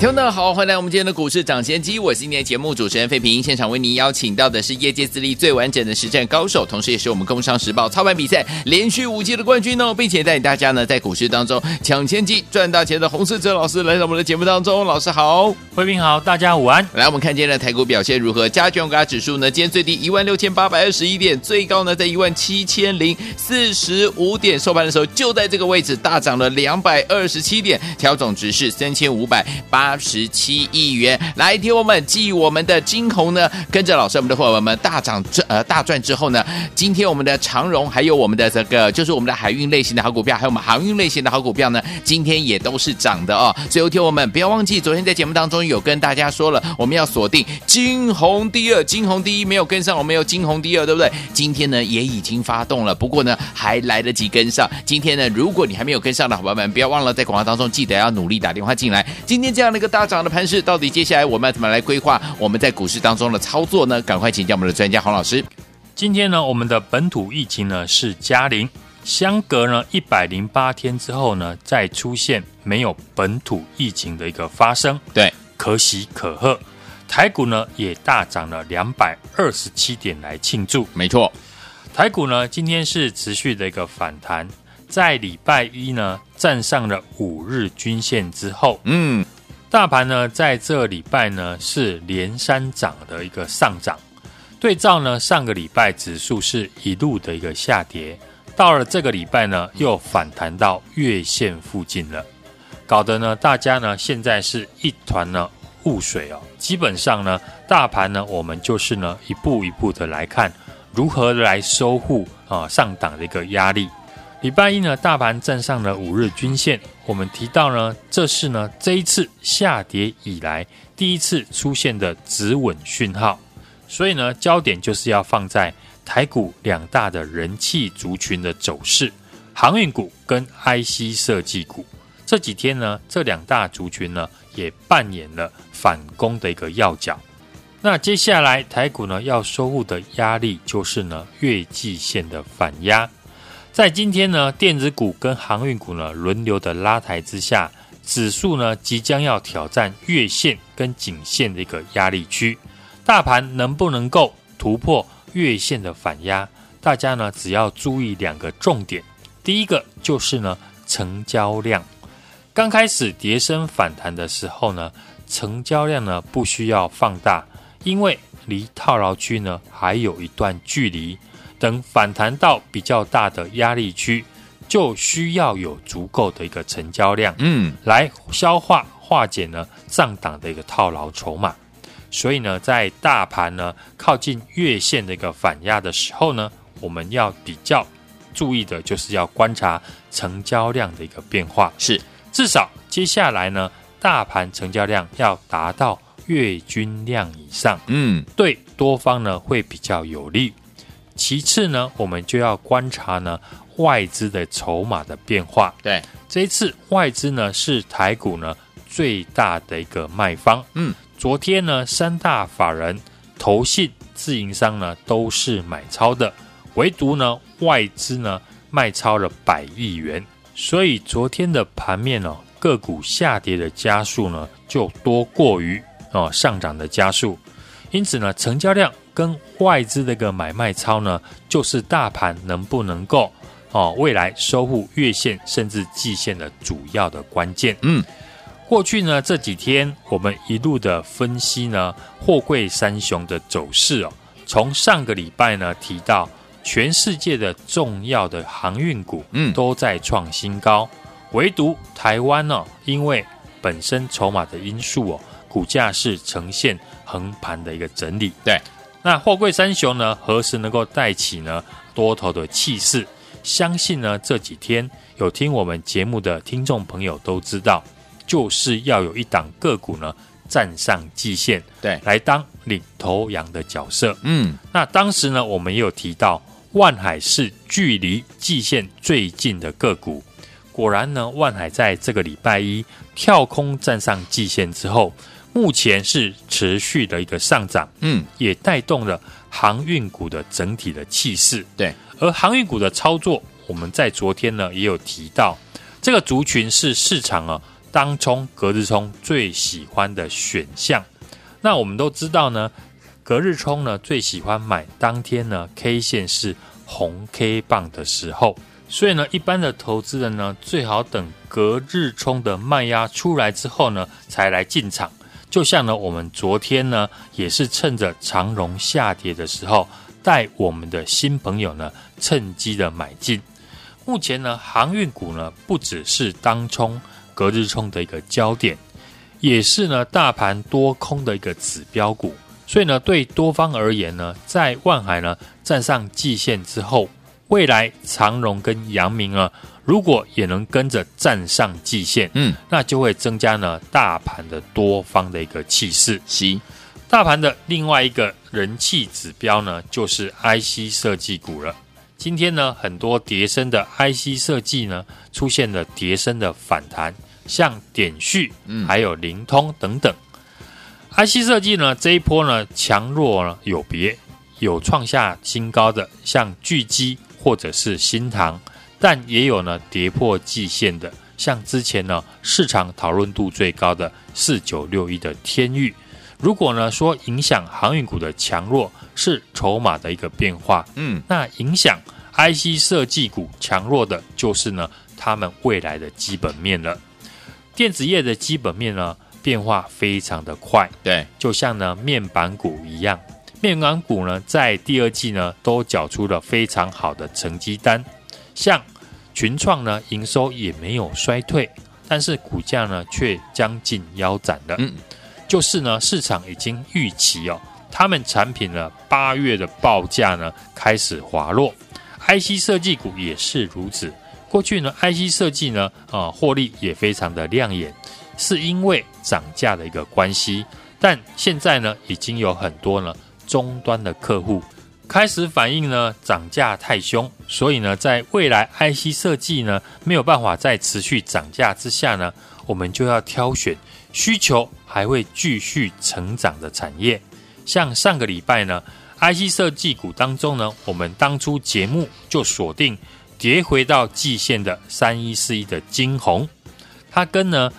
听众好，欢迎来我们今天的股市涨先机，我是今天节目主持人费平，现场为您邀请到的是业界资历最完整的实战高手，同时也是我们工商时报操盘比赛连续五季的冠军哦，并且带领大家呢在股市当中抢先机赚大钱的洪士哲老师来到我们的节目当中，老师好，费平好，大家午安。来，我们看今天的台股表现如何？加权股价指数呢，今天最低一万六千八百二十一点，最高呢在一万七千零四十五点，收盘的时候就在这个位置大涨了两百二十七点，调整值是三千五百八十七亿元，来听我们继我们的金红呢，跟着老师我们的伙伴们大涨之呃大赚之后呢，今天我们的长荣还有我们的这个就是我们的海运类型的好股票，还有我们航运类型的好股票呢，今天也都是涨的哦。最后听我们不要忘记，昨天在节目当中有跟大家说了，我们要锁定金红第二，金红第一没有跟上，我们有金红第二，对不对？今天呢也已经发动了，不过呢还来得及跟上。今天呢，如果你还没有跟上的伙伴们，不要忘了在广告当中记得要努力打电话进来。今天这样的一个大涨的盘势，到底接下来我们要怎么来规划我们在股市当中的操作呢？赶快请教我们的专家洪老师。今天呢，我们的本土疫情呢是加零，相隔呢一百零八天之后呢，再出现没有本土疫情的一个发生，对，可喜可贺。台股呢也大涨了两百二十七点来庆祝，没错。台股呢今天是持续的一个反弹，在礼拜一呢站上了五日均线之后，嗯。大盘呢，在这礼拜呢是连三涨的一个上涨，对照呢上个礼拜指数是一路的一个下跌，到了这个礼拜呢又反弹到月线附近了，搞得呢大家呢现在是一团呢雾水哦。基本上呢大盘呢我们就是呢一步一步的来看如何来收复啊上档的一个压力。礼拜一呢，大盘站上了五日均线。我们提到呢，这是呢这一次下跌以来第一次出现的止稳讯号。所以呢，焦点就是要放在台股两大的人气族群的走势，航运股跟 IC 设计股。这几天呢，这两大族群呢也扮演了反攻的一个要角。那接下来台股呢要收复的压力就是呢月季线的反压。在今天呢，电子股跟航运股呢轮流的拉抬之下，指数呢即将要挑战月线跟颈线的一个压力区。大盘能不能够突破月线的反压？大家呢只要注意两个重点。第一个就是呢成交量，刚开始跌升反弹的时候呢，成交量呢不需要放大，因为离套牢区呢还有一段距离。等反弹到比较大的压力区，就需要有足够的一个成交量，嗯，来消化化解呢上档的一个套牢筹码。所以呢，在大盘呢靠近月线的一个反压的时候呢，我们要比较注意的就是要观察成交量的一个变化。是，至少接下来呢，大盘成交量要达到月均量以上，嗯，对多方呢会比较有利。其次呢，我们就要观察呢外资的筹码的变化。对，这一次外资呢是台股呢最大的一个卖方。嗯，昨天呢三大法人、投信、自营商呢都是买超的，唯独呢外资呢卖超了百亿元。所以昨天的盘面呢、哦、个股下跌的加速呢就多过于哦上涨的加速，因此呢成交量。跟外资的一个买卖超呢，就是大盘能不能够哦未来收复月线甚至季线的主要的关键。嗯，过去呢这几天我们一路的分析呢货柜三雄的走势哦，从上个礼拜呢提到全世界的重要的航运股嗯都在创新高，唯独台湾呢因为本身筹码的因素哦，股价是呈现横盘的一个整理。对。那货柜三雄呢，何时能够带起呢多头的气势？相信呢这几天有听我们节目的听众朋友都知道，就是要有一档个股呢站上季线，对，来当领头羊的角色。嗯，那当时呢我们也有提到，万海是距离季线最近的个股。果然呢，万海在这个礼拜一跳空站上季线之后，目前是持续的一个上涨，嗯，也带动了航运股的整体的气势。对，而航运股的操作，我们在昨天呢也有提到，这个族群是市场啊当冲、隔日冲最喜欢的选项。那我们都知道呢，隔日冲呢最喜欢买当天呢 K 线是红 K 棒的时候。所以呢，一般的投资人呢，最好等隔日冲的卖压出来之后呢，才来进场。就像呢，我们昨天呢，也是趁着长荣下跌的时候，带我们的新朋友呢，趁机的买进。目前呢，航运股呢，不只是当冲、隔日冲的一个焦点，也是呢，大盘多空的一个指标股。所以呢，对多方而言呢，在万海呢站上季线之后。未来长荣跟阳明啊，如果也能跟着站上季线，嗯，那就会增加呢大盘的多方的一个气势。行，大盘的另外一个人气指标呢，就是 IC 设计股了。今天呢，很多叠升的 IC 设计呢，出现了叠升的反弹，像点序，嗯，还有灵通等等。IC 设计呢，这一波呢强弱呢有别，有创下新高的，像聚积。或者是新唐，但也有呢跌破季线的，像之前呢市场讨论度最高的四九六一的天域。如果呢说影响航运股的强弱是筹码的一个变化，嗯，那影响 IC 设计股强弱的就是呢他们未来的基本面了。电子业的基本面呢变化非常的快，对，就像呢面板股一样。面板股呢，在第二季呢，都缴出了非常好的成绩单。像群创呢，营收也没有衰退，但是股价呢，却将近腰斩了。嗯，就是呢，市场已经预期哦，他们产品呢，八月的报价呢，开始滑落。IC 设计股也是如此。过去呢，IC 设计呢，啊，获利也非常的亮眼，是因为涨价的一个关系。但现在呢，已经有很多呢。终端的客户开始反映呢，涨价太凶，所以呢，在未来 IC 设计呢没有办法再持续涨价之下呢，我们就要挑选需求还会继续成长的产业。像上个礼拜呢，IC 设计股当中呢，我们当初节目就锁定跌回到季线的三一四一的晶宏，它跟呢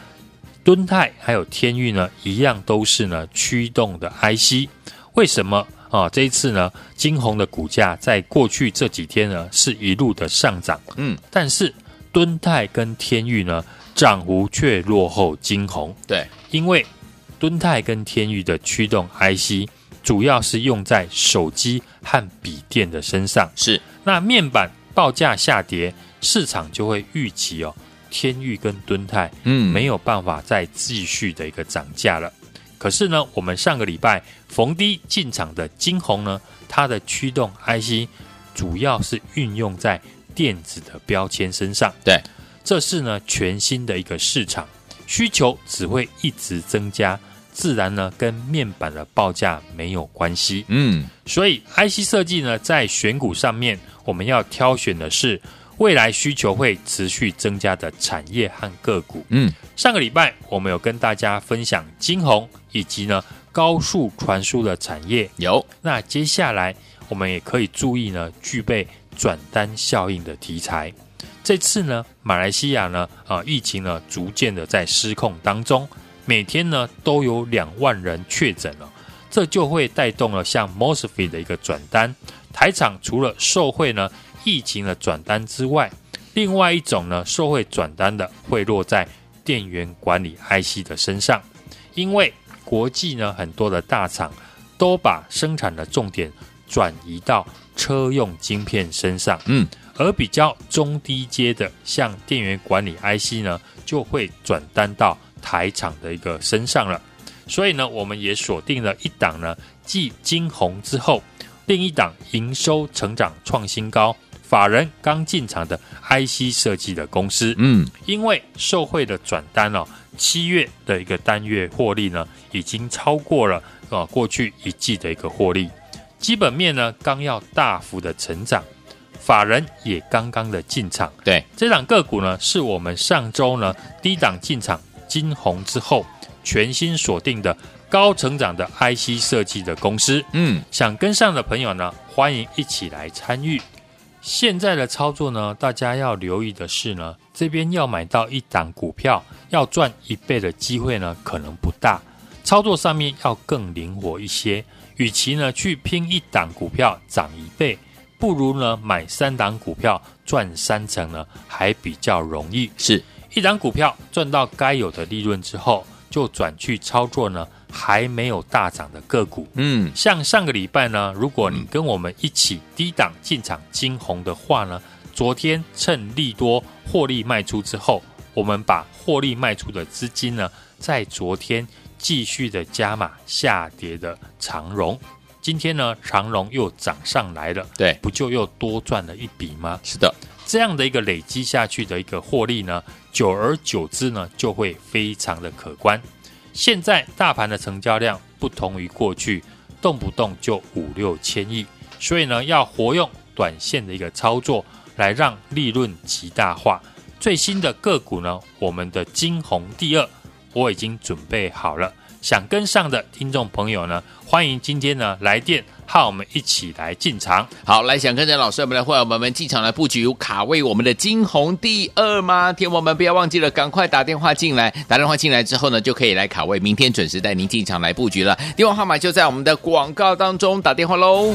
敦泰还有天运呢一样，都是呢驱动的 IC。为什么啊？这一次呢，金红的股价在过去这几天呢是一路的上涨，嗯，但是敦泰跟天域呢涨幅却落后金红，对，因为敦泰跟天域的驱动 IC 主要是用在手机和笔电的身上，是。那面板报价下跌，市场就会预期哦，天域跟敦泰嗯。没有办法再继续的一个涨价了。可是呢，我们上个礼拜逢低进场的晶宏呢，它的驱动 IC 主要是运用在电子的标签身上。对，这是呢全新的一个市场，需求只会一直增加，自然呢跟面板的报价没有关系。嗯，所以 IC 设计呢在选股上面，我们要挑选的是。未来需求会持续增加的产业和个股。嗯，上个礼拜我们有跟大家分享晶宏以及呢高速传输的产业。有，那接下来我们也可以注意呢具备转单效应的题材。这次呢马来西亚呢啊疫情呢逐渐的在失控当中，每天呢都有两万人确诊了，这就会带动了像 Mosfet 的一个转单。台厂除了受惠呢。疫情的转单之外，另外一种呢，受惠转单的会落在电源管理 IC 的身上，因为国际呢很多的大厂都把生产的重点转移到车用晶片身上，嗯，而比较中低阶的，像电源管理 IC 呢，就会转单到台厂的一个身上了。所以呢，我们也锁定了一档呢，继晶弘之后，另一档营收成长创新高。法人刚进场的 IC 设计的公司，嗯，因为受惠的转单哦，七月的一个单月获利呢，已经超过了啊过去一季的一个获利。基本面呢刚要大幅的成长，法人也刚刚的进场。对，这档个股呢是我们上周呢低档进场金红之后，全新锁定的高成长的 IC 设计的公司。嗯，想跟上的朋友呢，欢迎一起来参与。现在的操作呢，大家要留意的是呢，这边要买到一档股票，要赚一倍的机会呢，可能不大。操作上面要更灵活一些。与其呢去拼一档股票涨一倍，不如呢买三档股票赚三成呢，还比较容易。是一档股票赚到该有的利润之后，就转去操作呢还没有大涨的个股。嗯，像上个礼拜呢，如果你跟我们一起低档进场金红的话呢，昨天趁利多获利卖出之后，我们把获利卖出的资金呢，在昨天。继续的加码下跌的长荣，今天呢长荣又涨上来了，对，不就又多赚了一笔吗？是的，这样的一个累积下去的一个获利呢，久而久之呢就会非常的可观。现在大盘的成交量不同于过去，动不动就五六千亿，所以呢要活用短线的一个操作来让利润极大化。最新的个股呢，我们的金红第二。我已经准备好了，想跟上的听众朋友呢，欢迎今天呢来电，和我们一起来进场。好，来想跟着老师我们的会员们们进场来布局卡位我们的金红第二吗？天我们不要忘记了，赶快打电话进来，打电话进来之后呢，就可以来卡位，明天准时带您进场来布局了。电话号码就在我们的广告当中，打电话喽。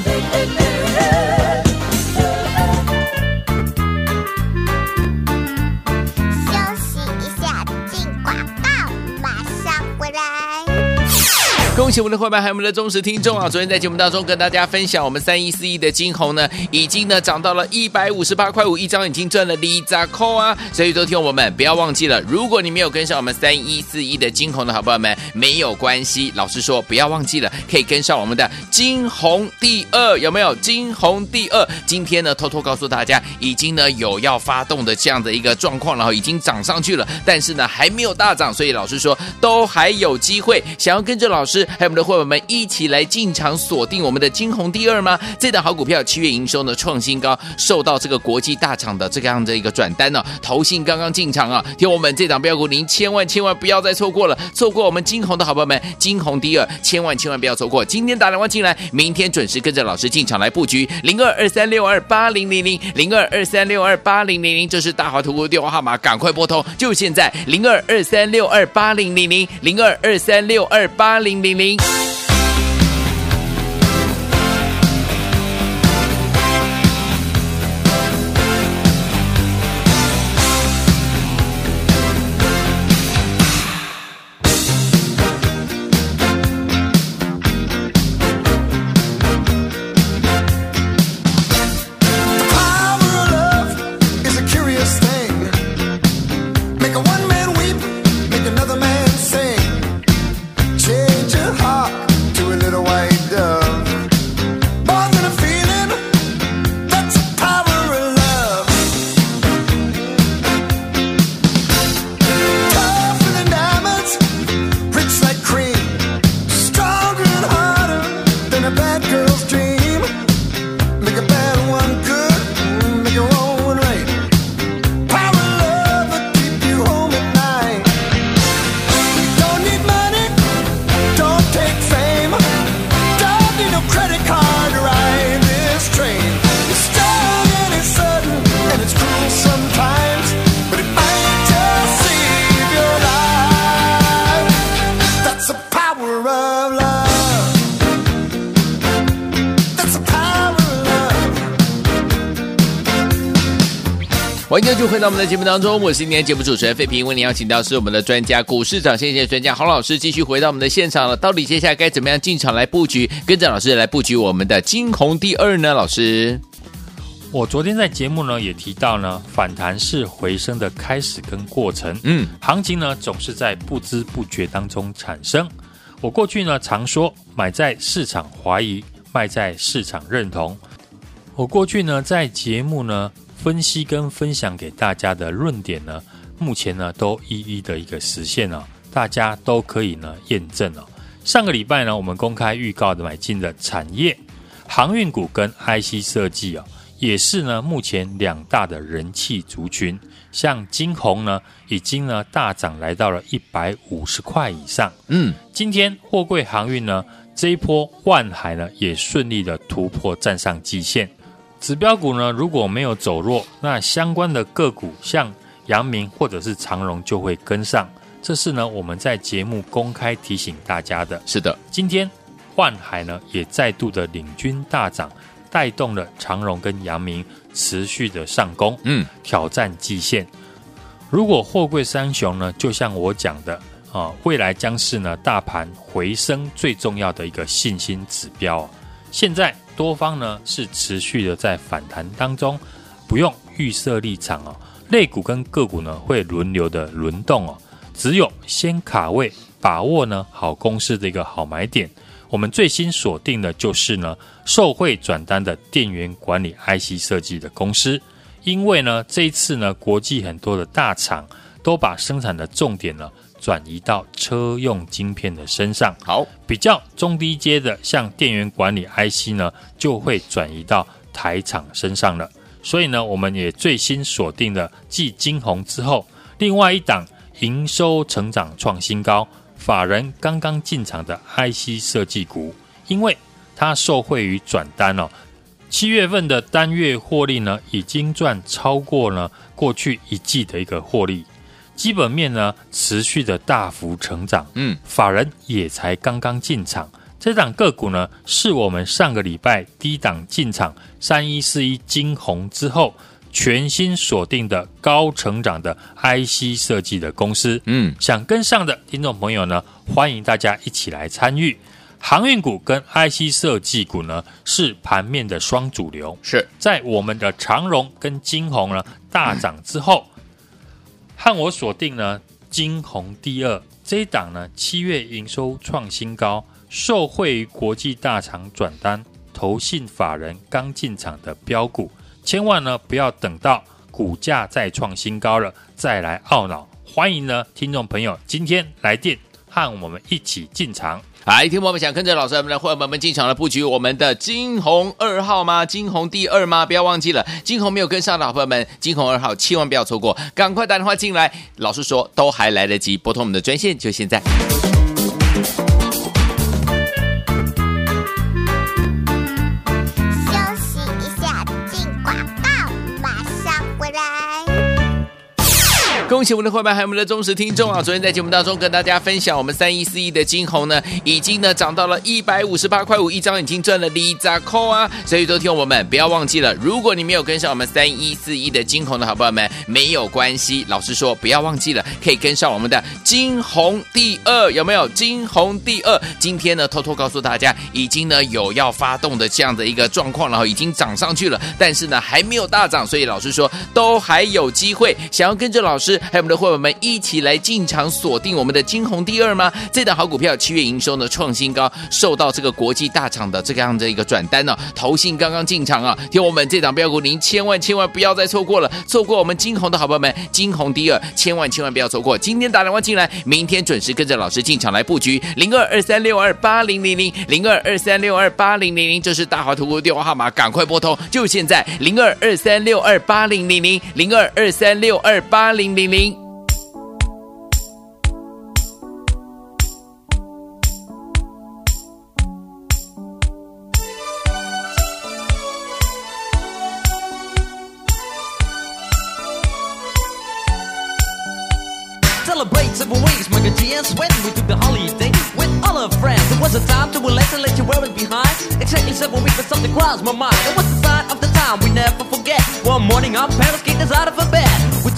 恭喜我们的伙伴，还有我们的忠实听众啊！昨天在节目当中跟大家分享，我们三一四一的金红呢，已经呢涨到了一百五十八块五一张，已经赚了里扎扣啊！所以，昨天我们不要忘记了，如果你没有跟上我们三一四一的金红的好朋友们，没有关系。老师说不要忘记了，可以跟上我们的金红第二，有没有？金红第二，今天呢偷偷告诉大家，已经呢有要发动的这样的一个状况，然后已经涨上去了，但是呢还没有大涨，所以老师说都还有机会，想要跟着老师。还有我们的伙伴们一起来进场锁定我们的金红第二吗？这档好股票七月营收呢创新高，受到这个国际大厂的这个样的一个转单呢、投信刚刚进场啊，听我们这档标股，您千万千万不要再错过了，错过我们金红的好朋友们，金红第二，千万千万不要错过。今天打电话进来，明天准时跟着老师进场来布局零二二三六二八零零零零二二三六二八零零零，这是大华图的电话号码，赶快拨通，就现在零二二三六二八零零零零二二三六二八零零。零。回到我们的节目当中，我是今天节目主持人费平，为您邀请到是我们的专家股市长线线专家洪老师，继续回到我们的现场了。到底接下来该怎么样进场来布局，跟着老师来布局我们的金红第二呢？老师，我昨天在节目呢也提到呢，反弹是回升的开始跟过程，嗯，行情呢总是在不知不觉当中产生。我过去呢常说，买在市场怀疑，卖在市场认同。我过去呢在节目呢。分析跟分享给大家的论点呢，目前呢都一一的一个实现了，大家都可以呢验证了。上个礼拜呢，我们公开预告的买进的产业航运股跟 IC 设计啊，也是呢目前两大的人气族群。像金红呢，已经呢大涨来到了一百五十块以上。嗯，今天货柜航运呢这一波万海呢也顺利的突破站上季线。指标股呢如果没有走弱，那相关的个股像阳明或者是长荣就会跟上。这是呢我们在节目公开提醒大家的。是的，今天幻海呢也再度的领军大涨。带动了长荣跟阳明持续的上攻，嗯，挑战季线。如果货柜三雄呢，就像我讲的啊，未来将是呢大盘回升最重要的一个信心指标。现在多方呢是持续的在反弹当中，不用预设立场哦。类股跟个股呢会轮流的轮动哦，只有先卡位，把握呢好公司的一个好买点。我们最新锁定的就是呢，受惠转单的电源管理 IC 设计的公司，因为呢，这一次呢，国际很多的大厂都把生产的重点呢转移到车用晶片的身上。好，比较中低阶的，像电源管理 IC 呢，就会转移到台厂身上了。所以呢，我们也最新锁定了继晶宏之后，另外一档营收成长创新高。法人刚刚进场的 IC 设计股，因为它受惠于转单哦，七月份的单月获利呢，已经赚超过了过去一季的一个获利，基本面呢持续的大幅成长，嗯，法人也才刚刚进场，这档个股呢是我们上个礼拜低档进场三一四一金红之后。全新锁定的高成长的 IC 设计的公司，嗯，想跟上的听众朋友呢，欢迎大家一起来参与。航运股跟 IC 设计股呢，是盘面的双主流。是在我们的长荣跟金红呢大涨之后，嗯、和我锁定呢金宏第二这一档呢，七月营收创新高，受惠于国际大厂转单、投信法人刚进场的标股。千万呢不要等到股价再创新高了再来懊恼。欢迎呢听众朋友今天来电和我们一起进场。来，听友们想跟着老师我们的伙伴们进场来布局我们的金红二号吗？金红第二吗？不要忘记了，金红没有跟上的好朋友们，金红二号千万不要错过，赶快打电话进来。老师说都还来得及，拨通我们的专线就现在。恭喜我们的伙伴还有我们的忠实听众啊！昨天在节目当中跟大家分享，我们三一四一的晶宏呢，已经呢涨到了一百五十八块五一张，已经赚了里扎扣啊！所以，昨天我们不要忘记了，如果你没有跟上我们三一四一的晶宏的好朋友们，没有关系。老师说不要忘记了，可以跟上我们的晶宏第二，有没有？晶宏第二，今天呢偷偷告诉大家，已经呢有要发动的这样的一个状况，然后已经涨上去了，但是呢还没有大涨，所以老师说都还有机会，想要跟着老师。还有我们的伙伴们一起来进场锁定我们的晶宏第二吗？这档好股票七月营收呢创新高，受到这个国际大厂的这个样的一个转单呢、投信刚刚进场啊，听我们这档标股，您千万千万不要再错过了，错过我们晶宏的好朋友们，晶宏第二，千万千万不要错过。今天打电话进来，明天准时跟着老师进场来布局零二二三六二八零零零零二二三六二八零零零，这是大华图的电话号码，赶快拨通，就现在零二二三六二八零零零零二二三六二八零零。零零。Celebrate several ways, my years when we took the holiday with all our friends. It was a time to relax and let you wear it behind. Exactly seven weeks, but something crossed my mind. It was the sign of the time we never forget. One morning, our parents kicked us out of bed. We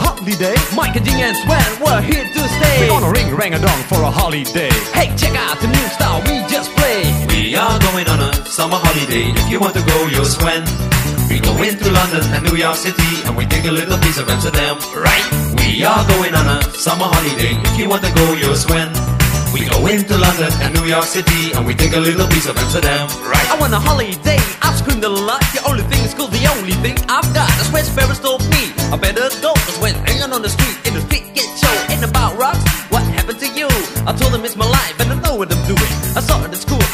holiday. Mike and G and Sven, we're here to stay. We're gonna ring rang a dong for a holiday. Hey, check out the new style we just played. We are going on a summer holiday. If you want to go, you'll swim. We go into London and New York City, and we take a little piece of Amsterdam. Right? We are going on a summer holiday. If you want to go, you'll swim. We go into London and New York City, and we take a little piece of Amsterdam. Right? I want a holiday. I've screamed a lot. The only thing is cool. The only thing I've got. That's where Ferris told me. I better go. Cause when hanging on the street, in the street get show. Ain't about rocks. What happened to you? I told him it's my life and I know what I'm doing. I saw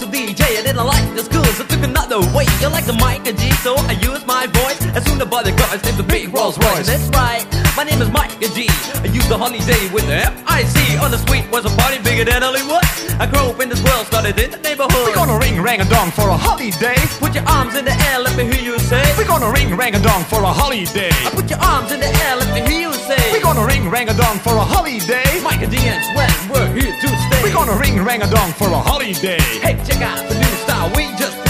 Also DJ. I didn't like the school, another. You like the mic and G, so I use my voice. As soon as the bodyguards named the big Rolls Royce. That's right, my name is Mike G. I used the holiday with the F-I-C. On the street was a party bigger than Hollywood. I grew up in this world, started in the neighborhood. We're gonna ring rang a dong for a holiday. Put your arms in the air, let me hear you say. We're gonna ring rang a dong for a holiday. I put your arms in the air, let me hear you say. We're gonna ring rang a dong for a holiday. Mike D and Sweat, we're here to stay. We're gonna ring rang a dong for a holiday. Hey, check out the new style we just.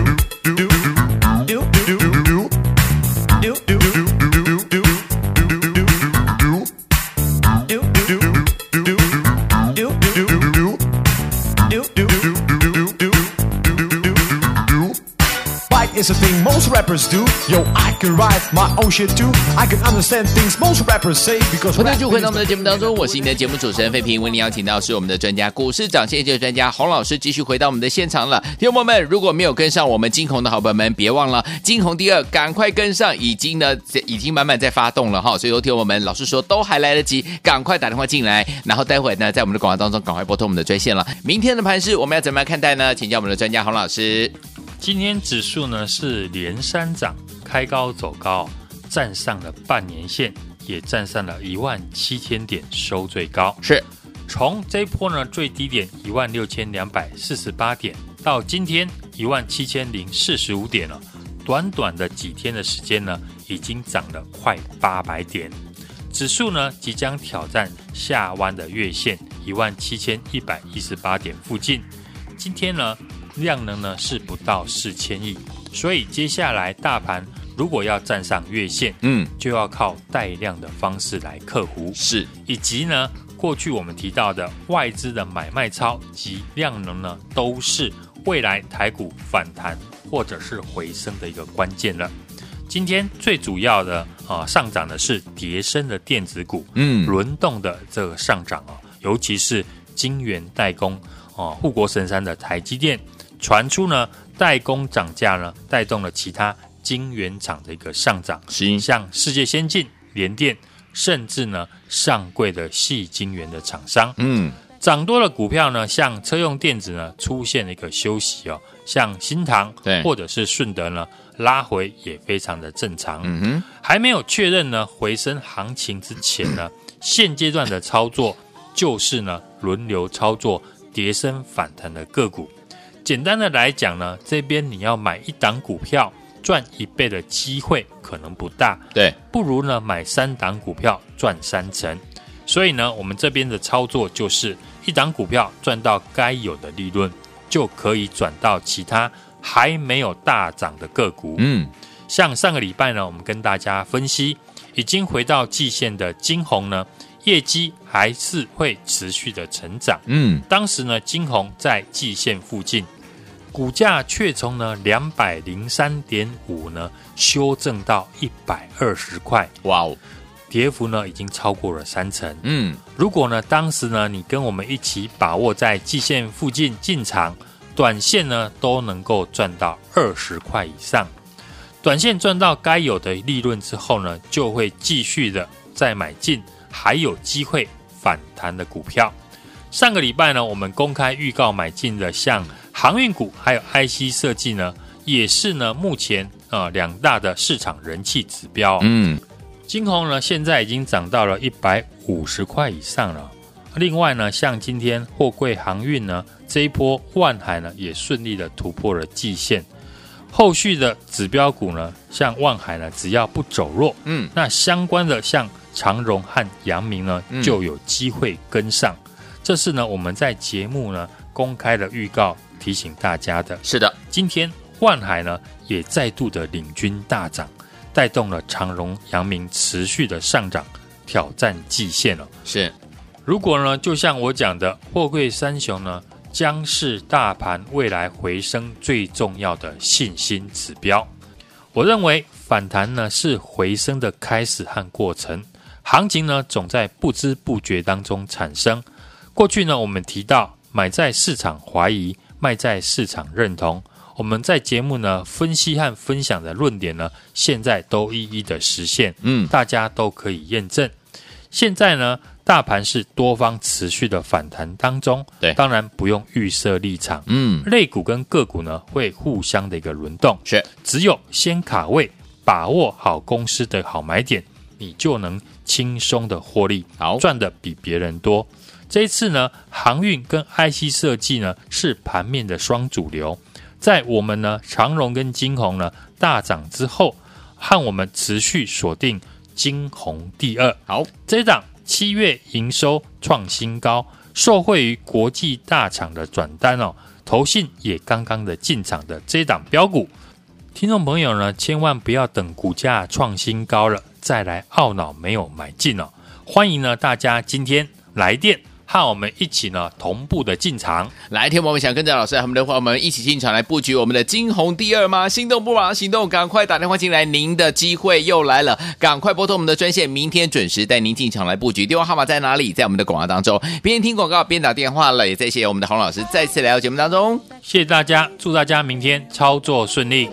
rappers do. Yo, I can write my own shit too. I can understand things most rappers say because 欢迎 rap 就回到我们的节目当中，我是你的节目主持人费平，为你邀请到是我们的专家股市涨先机的专家洪老师，继续回到我们的现场了。听众朋友们，如果没有跟上我们金红的好朋友们，别忘了金红第二，赶快跟上，已经呢已经满满在发动了哈。所以有，听我们老师说都还来得及，赶快打电话进来，然后待会呢在我们的广告当中赶快拨通我们的专线了。明天的盘势我们要怎么样看待呢？请教我们的专家洪老师。今天指数呢是连三涨，开高走高，站上了半年线，也站上了一万七千点，收最高。是从这一波呢最低点一万六千两百四十八点，到今天一万七千零四十五点了，短短的几天的时间呢，已经涨了快八百点。指数呢即将挑战下弯的月线一万七千一百一十八点附近。今天呢量能呢是不到四千亿，所以接下来大盘如果要站上月线，嗯，就要靠带量的方式来克服。是以及呢，过去我们提到的外资的买卖超及量能呢，都是未来台股反弹或者是回升的一个关键了。今天最主要的啊上涨的是叠升的电子股，嗯轮动的这个上涨啊，尤其是晶圆代工啊，护国神山的台积电传出呢代工涨价呢，带动了其他晶圆厂的一个上涨。是像世界先进、联电，甚至呢上柜的细晶圆的厂商，嗯涨多的股票呢，像车用电子呢出现了一个休息哦，像新唐对或者是顺德呢拉回也非常的正常。嗯哼还没有确认呢回升行情之前呢，现阶段的操作就是呢轮流操作跌升反弹的个股。简单的来讲呢，这边你要买一档股票赚一倍的机会可能不大，对不如呢买三档股票赚三成。所以呢，我们这边的操作就是一档股票赚到该有的利润，就可以转到其他还没有大涨的个股。嗯像上个礼拜呢，我们跟大家分析，已经回到季线的金红呢，业绩还是会持续的成长。嗯当时呢，金红在季线附近，股价却从呢两百零三点五呢修正到一百二十块，哇哦跌幅呢已经超过了三成。嗯如果呢当时呢你跟我们一起把握在季线附近进场，短线呢都能够赚到二十块以上。短线赚到该有的利润之后呢，就会继续的再买进还有机会反弹的股票。上个礼拜呢，我们公开预告买进的像航运股还有 IC 设计呢，也是呢目前啊、呃、两大的市场人气指标。嗯，金红呢现在已经涨到了一百五十块以上了。另外呢，像今天货柜航运呢这一波万海呢也顺利的突破了季线。后续的指标股呢，像万海呢，只要不走弱，嗯，那相关的像长荣和阳明呢，嗯就有机会跟上。这是呢我们在节目呢公开的预告，提醒大家的。是的，今天万海呢也再度的领军大涨，带动了长荣、阳明持续的上涨，挑战季线了。是，如果呢，就像我讲的，货柜三雄呢，将是大盘未来回升最重要的信心指标。我认为反弹呢是回升的开始和过程，行情呢总在不知不觉当中产生。过去呢我们提到买在市场怀疑，卖在市场认同。我们在节目呢分析和分享的论点呢，现在都一一的实现，嗯，大家都可以验证。现在呢。大盘是多方持续的反弹当中，对，当然不用预设立场，嗯，类股跟个股呢会互相的一个轮动，是，只有先卡位，把握好公司的好买点，你就能轻松的获利，好赚的比别人多。这一次呢，航运跟 IC 设计呢是盘面的双主流，在我们呢长荣跟金红呢大涨之后，和我们持续锁定金红第二，好，这一档。七月营收创新高，受惠于国际大厂的转单哦，投信也刚刚的进场的这档标股，听众朋友呢，千万不要等股价创新高了再来懊恼没有买进哦，欢迎呢大家今天来电。和我们一起呢，同步的进场。来，天我们想跟着老师，他们的话，我们一起进场来布局我们的金红第二吗？心动不马上行动，赶快打电话进来，您的机会又来了，赶快拨通我们的专线，明天准时带您进场来布局。电话号码在哪里？在我们的广告当中，边听广告边打电话了。也再谢谢我们的洪老师再次来到节目当中，谢谢大家，祝大家明天操作顺利。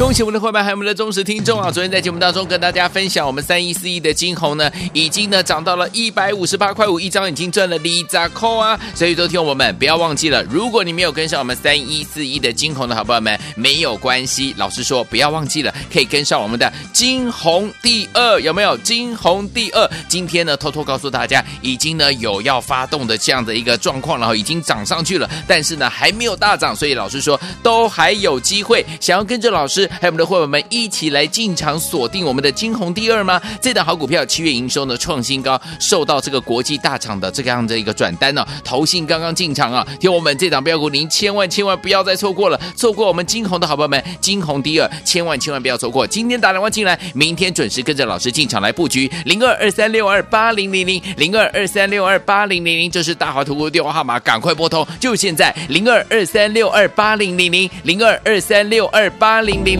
恭喜我们的伙伴，还有我们的忠实听众啊！昨天在节目当中跟大家分享，我们三一四一的晶宏呢，已经呢涨到了一百五十八块五一张，已经赚了里扎扣啊！所以，昨天我们不要忘记了，如果你没有跟上我们三一四一的晶宏的好朋友们，没有关系，老师说不要忘记了，可以跟上我们的晶宏第二，有没有？晶宏第二，今天呢偷偷告诉大家，已经呢有要发动的这样的一个状况，然后已经涨上去了，但是呢还没有大涨，所以老师说都还有机会，想要跟着老师。还有我们的伙伴们一起来进场锁定我们的晶宏第二吗？这档好股票七月营收呢创新高，受到这个国际大厂的这个样的一个转单呢、哦，投信刚刚进场啊，听我们这档标股，您千万千万不要再错过了，错过我们晶宏的好朋友们，晶宏第二，千万千万不要错过。今天打电话进来，明天准时跟着老师进场来布局零二二三六二八零零零零二二三六二八零零零，这是大华图的电话号码，赶快拨通，就现在零二二三六二八零零零零二二三六二八零零。